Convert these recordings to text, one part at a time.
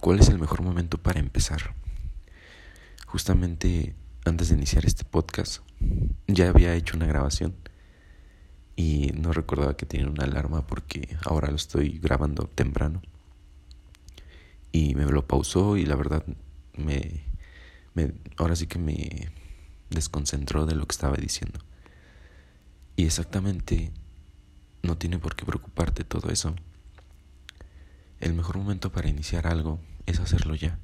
¿Cuál es el mejor momento para empezar? Justamente antes de iniciar este podcast ya había hecho una grabación y no recordaba que tenía una alarma porque ahora lo estoy grabando temprano. Y me lo pausó y la verdad me, me ahora sí que me desconcentró de lo que estaba diciendo. Y exactamente no tiene por qué preocuparte todo eso. El mejor momento para iniciar algo es hacerlo ya.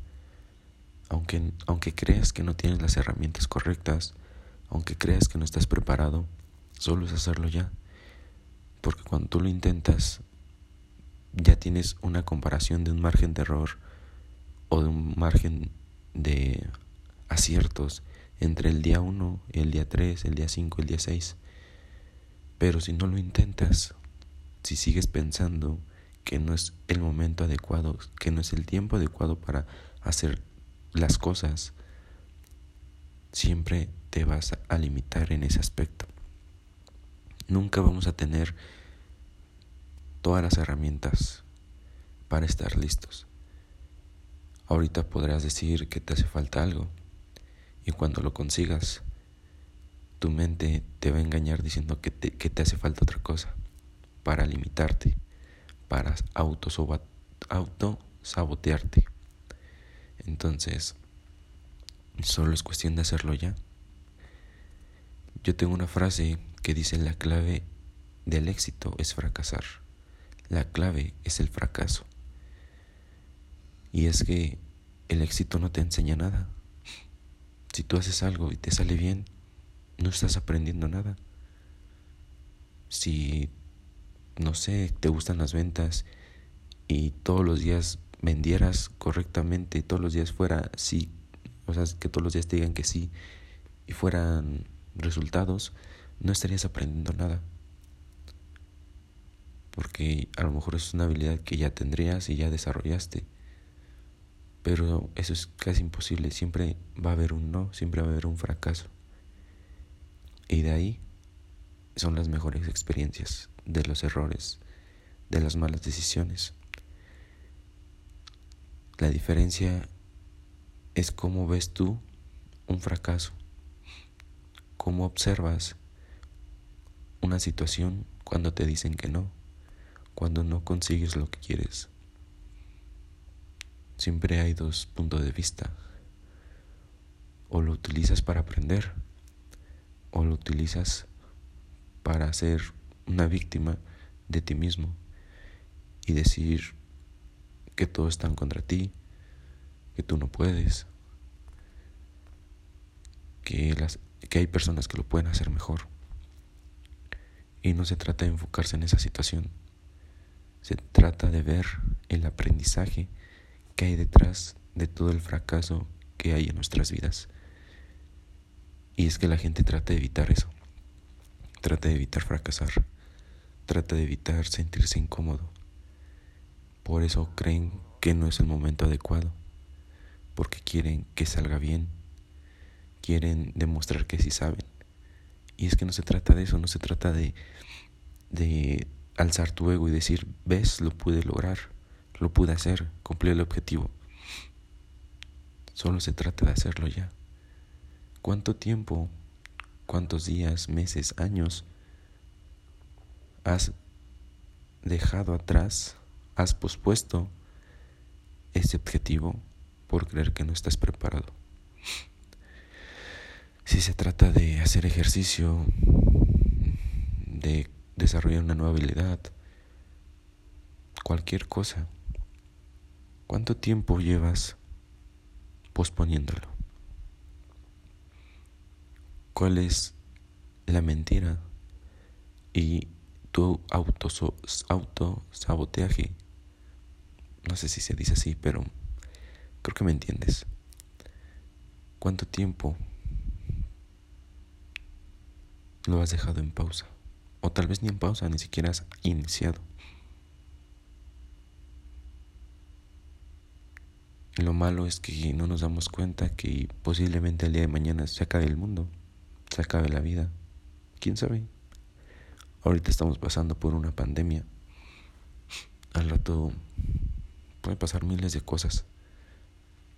Aunque, aunque creas que no tienes las herramientas correctas, aunque creas que no estás preparado, solo es hacerlo ya. Porque cuando tú lo intentas, ya tienes una comparación de un margen de error o de un margen de aciertos entre el día 1, el día 3, el día 5, el día 6. Pero si no lo intentas, si sigues pensando que no es el momento adecuado, que no es el tiempo adecuado para hacer las cosas, siempre te vas a limitar en ese aspecto. Nunca vamos a tener todas las herramientas para estar listos. Ahorita podrás decir que te hace falta algo y cuando lo consigas, tu mente te va a engañar diciendo que te, que te hace falta otra cosa para limitarte para autosabotearte. Entonces, solo es cuestión de hacerlo ya. Yo tengo una frase que dice la clave del éxito es fracasar. La clave es el fracaso. Y es que el éxito no te enseña nada. Si tú haces algo y te sale bien, no estás aprendiendo nada. Si no sé, te gustan las ventas y todos los días vendieras correctamente, todos los días fuera sí, o sea, que todos los días te digan que sí y fueran resultados, no estarías aprendiendo nada. Porque a lo mejor es una habilidad que ya tendrías y ya desarrollaste. Pero eso es casi imposible, siempre va a haber un no, siempre va a haber un fracaso. Y de ahí son las mejores experiencias de los errores, de las malas decisiones. La diferencia es cómo ves tú un fracaso, cómo observas una situación cuando te dicen que no, cuando no consigues lo que quieres. Siempre hay dos puntos de vista. O lo utilizas para aprender, o lo utilizas para ser una víctima de ti mismo y decir que todos están contra ti, que tú no puedes, que, las, que hay personas que lo pueden hacer mejor. Y no se trata de enfocarse en esa situación, se trata de ver el aprendizaje que hay detrás de todo el fracaso que hay en nuestras vidas. Y es que la gente trata de evitar eso, trata de evitar fracasar. Trata de evitar sentirse incómodo. Por eso creen que no es el momento adecuado, porque quieren que salga bien, quieren demostrar que sí saben. Y es que no se trata de eso, no se trata de, de alzar tu ego y decir, ves, lo pude lograr, lo pude hacer, cumplí el objetivo. Solo se trata de hacerlo ya. ¿Cuánto tiempo, cuántos días, meses, años has dejado atrás, has pospuesto ese objetivo por creer que no estás preparado. Si se trata de hacer ejercicio, de desarrollar una nueva habilidad, cualquier cosa, ¿cuánto tiempo llevas posponiéndolo? ¿Cuál es la mentira y auto, saboteaje No sé si se dice así, pero creo que me entiendes. ¿Cuánto tiempo lo has dejado en pausa? O tal vez ni en pausa, ni siquiera has iniciado. Lo malo es que no nos damos cuenta que posiblemente el día de mañana se acabe el mundo, se acabe la vida. ¿Quién sabe? Ahorita estamos pasando por una pandemia. Al rato pueden pasar miles de cosas.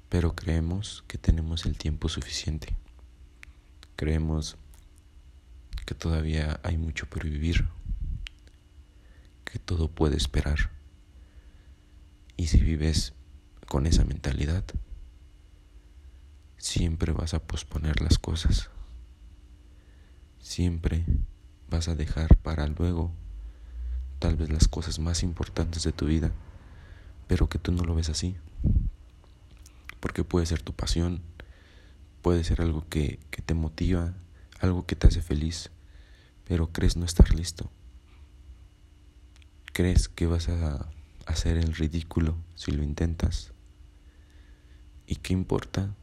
pero creemos que tenemos el tiempo suficiente. Creemos que todavía hay mucho por vivir, que todo puede esperar. Y si vives con esa mentalidad, siempre vas a posponer las cosas. Siempre vas a dejar para luego tal vez las cosas más importantes de tu vida, pero que tú no lo ves así. Porque puede ser tu pasión, puede ser algo que, que te motiva, algo que te hace feliz, pero crees no estar listo. Crees que vas a hacer el ridículo si lo intentas. ¿Y qué importa?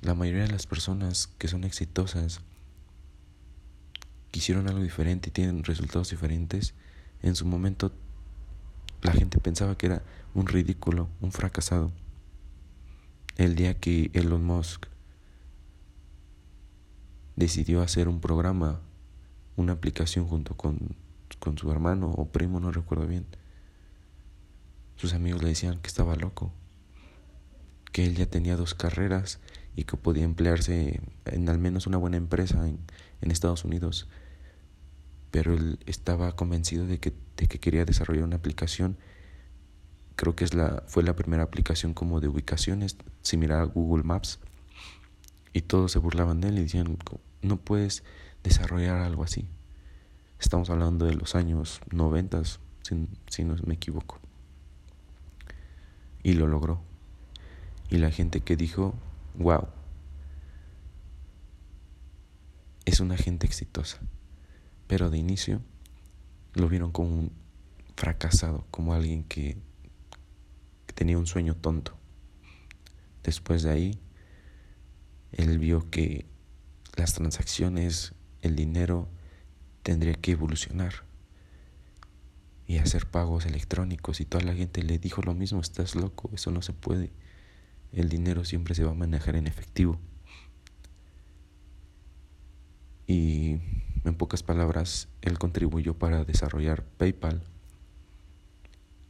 La mayoría de las personas que son exitosas, hicieron algo diferente y tienen resultados diferentes, en su momento la gente pensaba que era un ridículo, un fracasado. El día que Elon Musk decidió hacer un programa, una aplicación junto con, con su hermano o primo, no recuerdo bien, sus amigos le decían que estaba loco, que él ya tenía dos carreras y que podía emplearse en al menos una buena empresa en, en Estados Unidos. Pero él estaba convencido de que, de que quería desarrollar una aplicación. Creo que es la, fue la primera aplicación como de ubicaciones, similar a Google Maps. Y todos se burlaban de él y decían, no puedes desarrollar algo así. Estamos hablando de los años noventas, si, si no me equivoco. Y lo logró. Y la gente que dijo, wow, es una gente exitosa. Pero de inicio lo vieron como un fracasado, como alguien que, que tenía un sueño tonto. Después de ahí, él vio que las transacciones, el dinero, tendría que evolucionar y hacer pagos electrónicos y toda la gente le dijo lo mismo, estás loco, eso no se puede. El dinero siempre se va a manejar en efectivo. Y en pocas palabras, él contribuyó para desarrollar PayPal.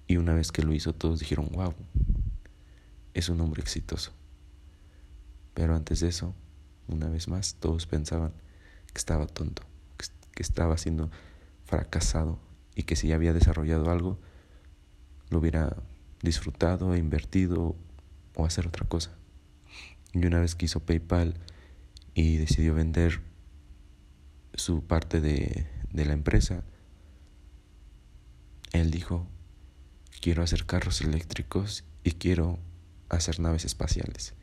Y una vez que lo hizo, todos dijeron, wow, es un hombre exitoso. Pero antes de eso, una vez más, todos pensaban que estaba tonto, que estaba siendo fracasado y que si había desarrollado algo, lo hubiera disfrutado invertido o hacer otra cosa. Y una vez que hizo PayPal y decidió vender su parte de, de la empresa, él dijo, quiero hacer carros eléctricos y quiero hacer naves espaciales.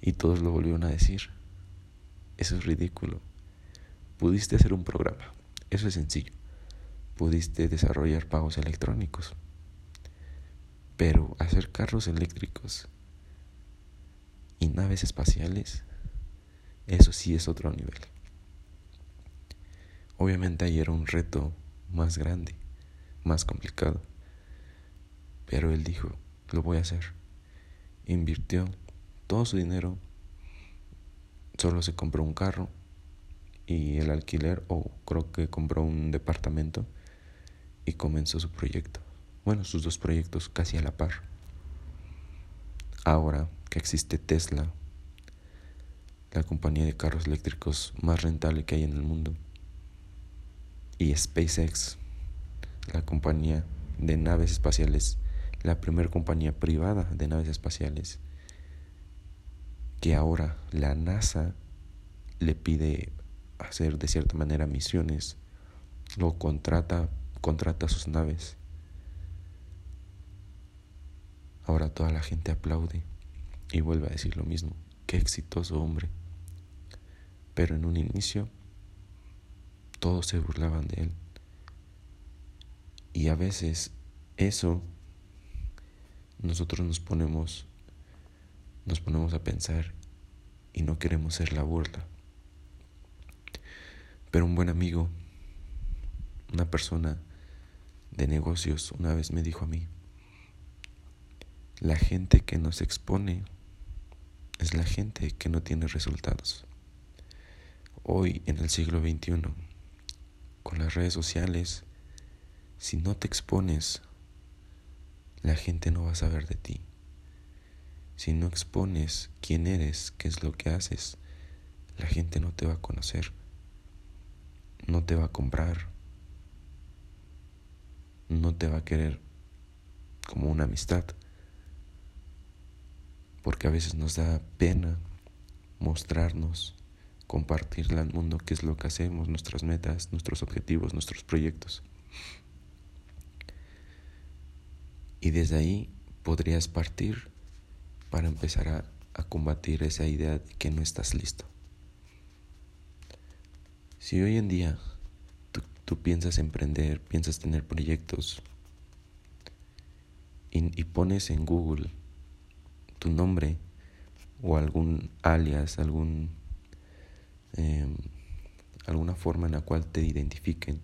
Y todos lo volvieron a decir. Eso es ridículo. Pudiste hacer un programa. Eso es sencillo pudiste desarrollar pagos electrónicos. Pero hacer carros eléctricos y naves espaciales, eso sí es otro nivel. Obviamente ahí era un reto más grande, más complicado. Pero él dijo, lo voy a hacer. Invirtió todo su dinero, solo se compró un carro y el alquiler, o creo que compró un departamento y comenzó su proyecto. Bueno, sus dos proyectos casi a la par. Ahora que existe Tesla, la compañía de carros eléctricos más rentable que hay en el mundo, y SpaceX, la compañía de naves espaciales, la primera compañía privada de naves espaciales, que ahora la NASA le pide hacer de cierta manera misiones, lo contrata contrata sus naves. Ahora toda la gente aplaude y vuelve a decir lo mismo. Qué exitoso hombre. Pero en un inicio todos se burlaban de él. Y a veces eso nosotros nos ponemos nos ponemos a pensar y no queremos ser la burla. Pero un buen amigo, una persona de negocios una vez me dijo a mí, la gente que nos expone es la gente que no tiene resultados. Hoy en el siglo XXI, con las redes sociales, si no te expones, la gente no va a saber de ti. Si no expones quién eres, qué es lo que haces, la gente no te va a conocer, no te va a comprar, no te va a querer como una amistad, porque a veces nos da pena mostrarnos, compartirle al mundo qué es lo que hacemos, nuestras metas, nuestros objetivos, nuestros proyectos. Y desde ahí podrías partir para empezar a, combatir esa idea de que no estás listo. Si hoy en día tú, tú piensas emprender, piensas tener proyectos y, y pones en Google tu nombre o algún alias, algún, em, alguna forma en la cual te identifiquen,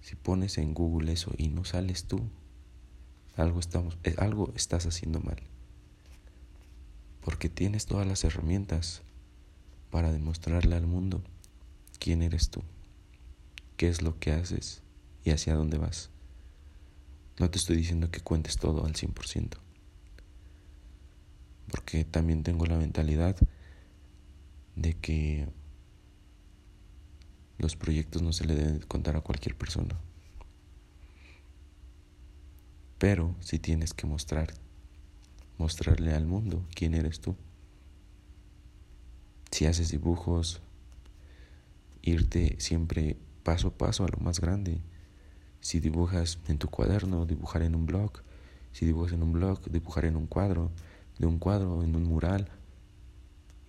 si pones en Google eso y no sales tú, algo, estamos, eh, algo estás haciendo mal. Porque tienes todas las herramientas para demostrarle al mundo quién eres tú, qué es lo que haces y hacia dónde vas. No te estoy diciendo que cuentes todo al 100%, porque también tengo la mentalidad de que los proyectos no se le deben contar a cualquier persona. Pero si tienes que mostrar, mostrarle al mundo quién eres tú. Si haces dibujos, irte siempre paso a paso a lo más grande. Si dibujas en tu cuaderno, dibujar en un blog. Si dibujas en un blog, dibujar en un cuadro. De un cuadro en un mural.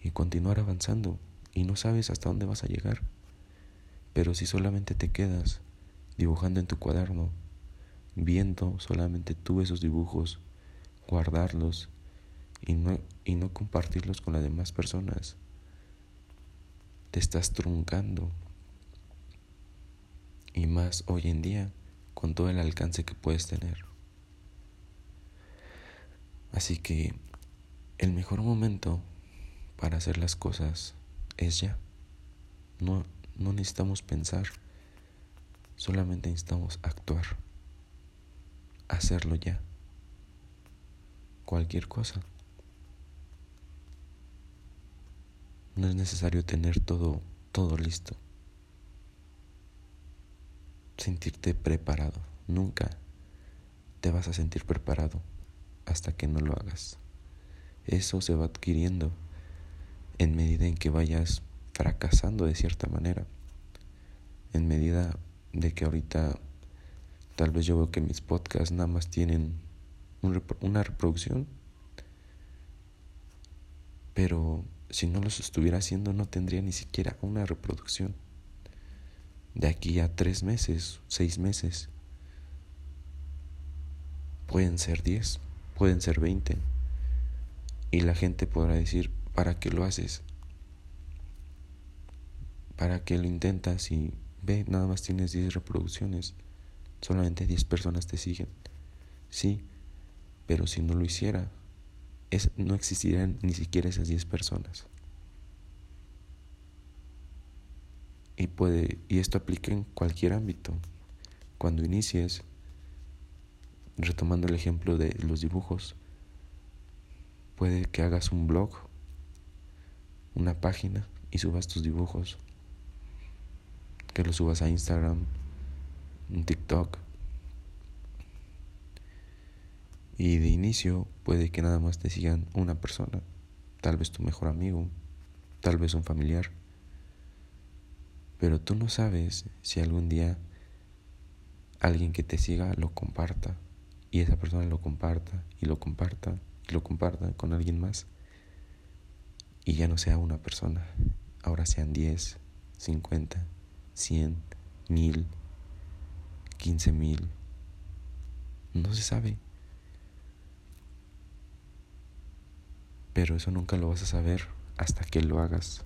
Y continuar avanzando. Y no sabes hasta dónde vas a llegar. Pero si solamente te quedas dibujando en tu cuaderno, viendo solamente tú esos dibujos, guardarlos y no, y no compartirlos con las demás personas. Te estás truncando. Y más hoy en día con todo el alcance que puedes tener. Así que el mejor momento para hacer las cosas es ya. No, no necesitamos pensar, solamente necesitamos actuar hacerlo ya. Cualquier cosa. No es necesario tener todo, todo listo. Sentirte preparado. Nunca te vas a sentir preparado hasta que no lo hagas. Eso se va adquiriendo en medida en que vayas fracasando de cierta manera. En medida de que ahorita Tal vez yo veo que mis podcasts nada más tienen una reproducción. Pero si no los estuviera haciendo no tendría ni siquiera una reproducción. De aquí a tres meses, seis meses, pueden ser diez, pueden ser veinte. Y la gente podrá decir, ¿para qué lo haces? ¿Para qué lo intentas y ve, nada más tienes diez reproducciones? solamente 10 personas te siguen. Sí, pero si no lo hiciera, es, no existirían ni siquiera esas 10 personas. Y, puede, y esto aplica en cualquier ámbito. Cuando inicies, retomando el ejemplo de los dibujos, puede que hagas un blog, una página y subas tus dibujos. Que los subas a Instagram, un TikTok. Y de inicio puede que nada más te sigan una persona, tal vez tu mejor amigo, tal vez un familiar. Pero tú no sabes si algún día alguien que te siga lo comparta y esa persona lo comparta y lo comparta y lo comparta con alguien más y ya no sea una persona, ahora sean 10, 50, 100, 1000 15 mil. No se sabe. Pero eso nunca lo vas a saber hasta que lo hagas.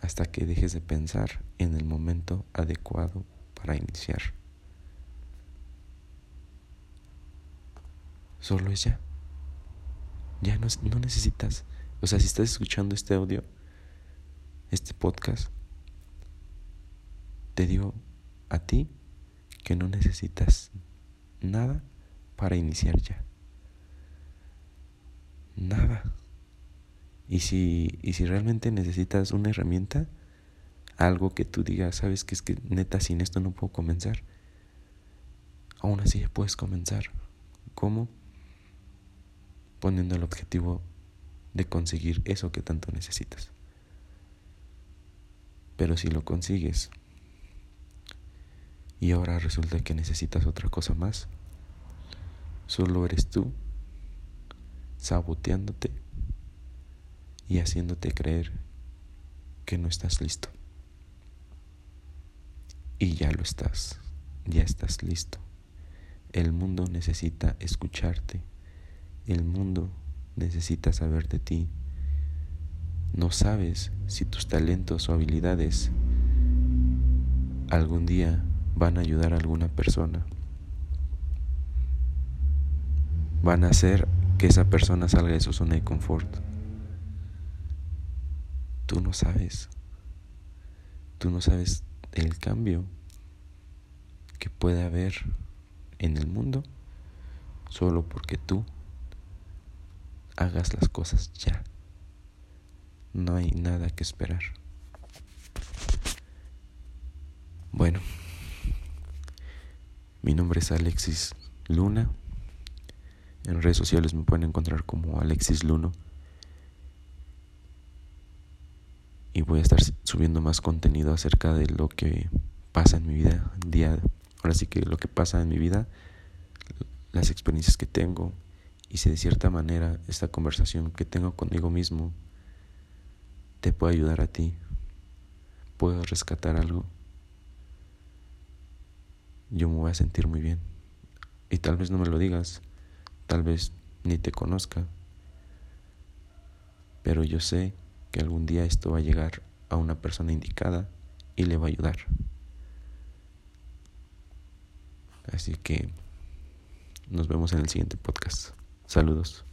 Hasta que dejes de pensar en el momento adecuado para iniciar. Solo es ya. Ya no, no necesitas. O sea, si estás escuchando este audio, este podcast, te digo a ti que no necesitas nada para iniciar ya. Nada. Y si, y si realmente necesitas una herramienta, algo que tú digas, sabes que es que neta sin esto no puedo comenzar, aún así ya puedes comenzar. ¿Cómo? Poniendo el objetivo de conseguir eso que tanto necesitas. Pero si lo consigues y ahora resulta que necesitas otra cosa más, solo eres tú saboteándote y haciéndote creer que no estás listo. Y ya lo estás, ya estás listo. El mundo necesita escucharte. El mundo necesita saber de ti. No sabes si tus talentos o habilidades algún día van a ayudar a alguna persona. Van a hacer que esa persona salga de su zona de confort. Tú no sabes. Tú no sabes el cambio que puede haber en el mundo solo porque tú hagas las cosas ya. No hay nada que esperar. Bueno, mi nombre es Alexis Luna. En redes sociales me pueden encontrar como Alexis Luno. Y voy a estar subiendo más contenido acerca de lo que pasa en mi vida día ahora sí que lo que pasa en mi vida las experiencias que tengo y si de cierta manera esta conversación que tengo conmigo mismo te puede ayudar a ti, puedo rescatar algo, yo me voy a sentir muy bien. Y tal vez no me lo digas, tal vez ni te conozca, pero yo sé que algún día esto va a llegar a una persona indicada y le va a ayudar. Así que nos vemos en el siguiente podcast. Saludos.